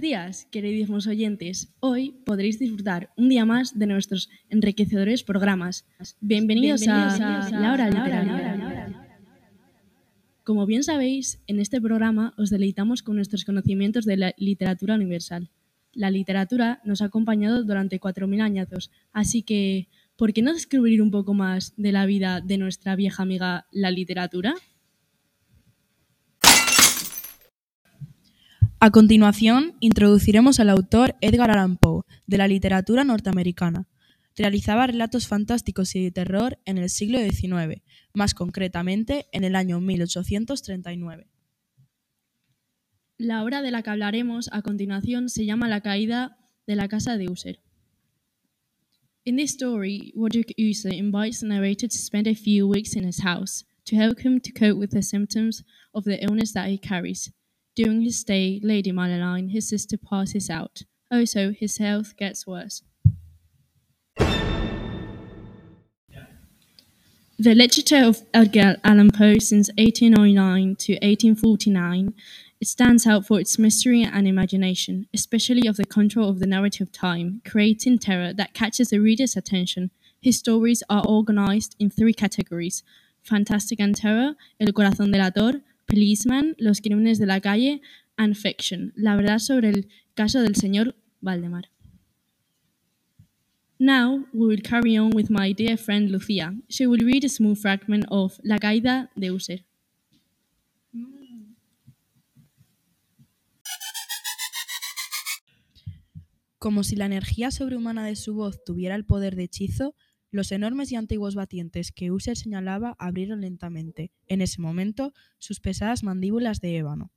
Buenos días, queridísimos oyentes. Hoy podréis disfrutar un día más de nuestros enriquecedores programas. Bienvenidos, a, La Hora Literaria. Como bien sabéis, en este programa os deleitamos con nuestros conocimientos de la literatura universal. La literatura nos ha acompañado durante 4.000 años, así que, ¿por qué no descubrir un poco más de la vida de nuestra vieja amiga la literatura? A continuación, introduciremos al autor Edgar Allan Poe, de la literatura norteamericana. Realizaba relatos fantásticos y de terror en el siglo XIX, más concretamente en el año 1839. La obra de la que hablaremos a continuación se llama La caída de la casa de User. In this story, Roderick User invites the narrator to spend a few weeks in his house to help him to cope with the symptoms of the illness that he carries. During his stay, Lady Madeline, his sister, passes out. Oh, also, his health gets worse. The literature of Edgar Allan Poe since 1809 to 1849 it stands out for its mystery and imagination, especially of the control of the narrative time, creating terror that catches the reader's attention. His stories are organized in three categories fantastic and terror, El corazón del autor, Policeman, Los crímenes de la calle and Fiction, la verdad sobre el caso del señor Valdemar. Now we will carry on with my dear friend Lucia. She will read a small fragment of La caída de User. Como si la energía sobrehumana de su voz tuviera el poder de hechizo, los enormes y antiguos batientes que User señalaba abrieron lentamente, en ese momento, sus pesadas mandíbulas de ébano.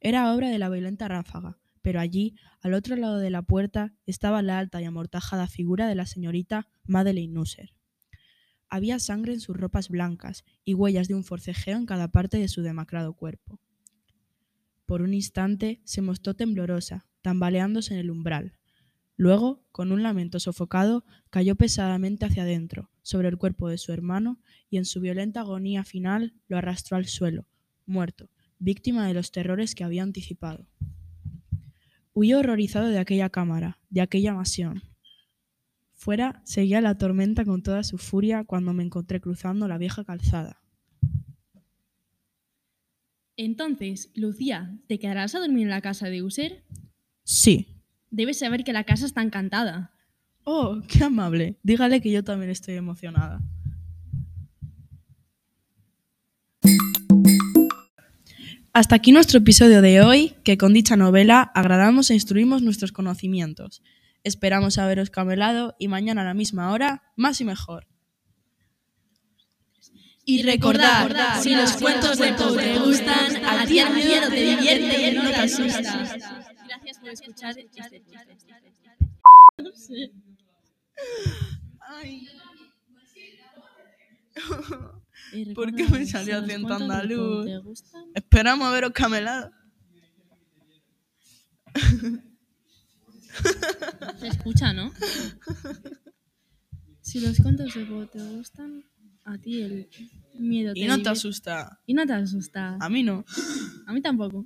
Era obra de la violenta ráfaga, pero allí, al otro lado de la puerta, estaba la alta y amortajada figura de la señorita Madeleine User. Había sangre en sus ropas blancas y huellas de un forcejeo en cada parte de su demacrado cuerpo. Por un instante se mostró temblorosa, tambaleándose en el umbral, Luego, con un lamento sofocado, cayó pesadamente hacia adentro, sobre el cuerpo de su hermano, y en su violenta agonía final lo arrastró al suelo, muerto, víctima de los terrores que había anticipado. Huí horrorizado de aquella cámara, de aquella mansión. Fuera seguía la tormenta con toda su furia cuando me encontré cruzando la vieja calzada. Entonces, Lucía, ¿te quedarás a dormir en la casa de User? Sí, Debes saber que la casa está encantada. Oh, qué amable. Dígale que yo también estoy emocionada. Hasta aquí nuestro episodio de hoy, que con dicha novela agradamos e instruimos nuestros conocimientos. Esperamos haberos camelado y mañana a la misma hora, más y mejor. Y recordad, si los cuentos de Poe te gustan, a ti el miedo te divierte y no te asusta. Por escuchar este No sé. Ay. ¿Por qué me salió acento andaluz? Esperamos a veros camelado. Se escucha, ¿no? Si los cuentos de Poe te gustan, a ti el miedo te Y no te asusta. Y no te asusta. A mí no. A mí tampoco.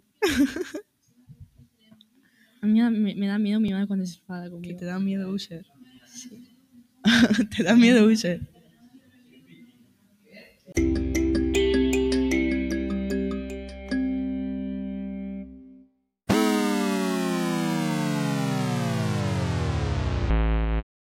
A mí me, me da miedo mi madre cuando se enfada Que conmigo. te da miedo User. te da miedo User.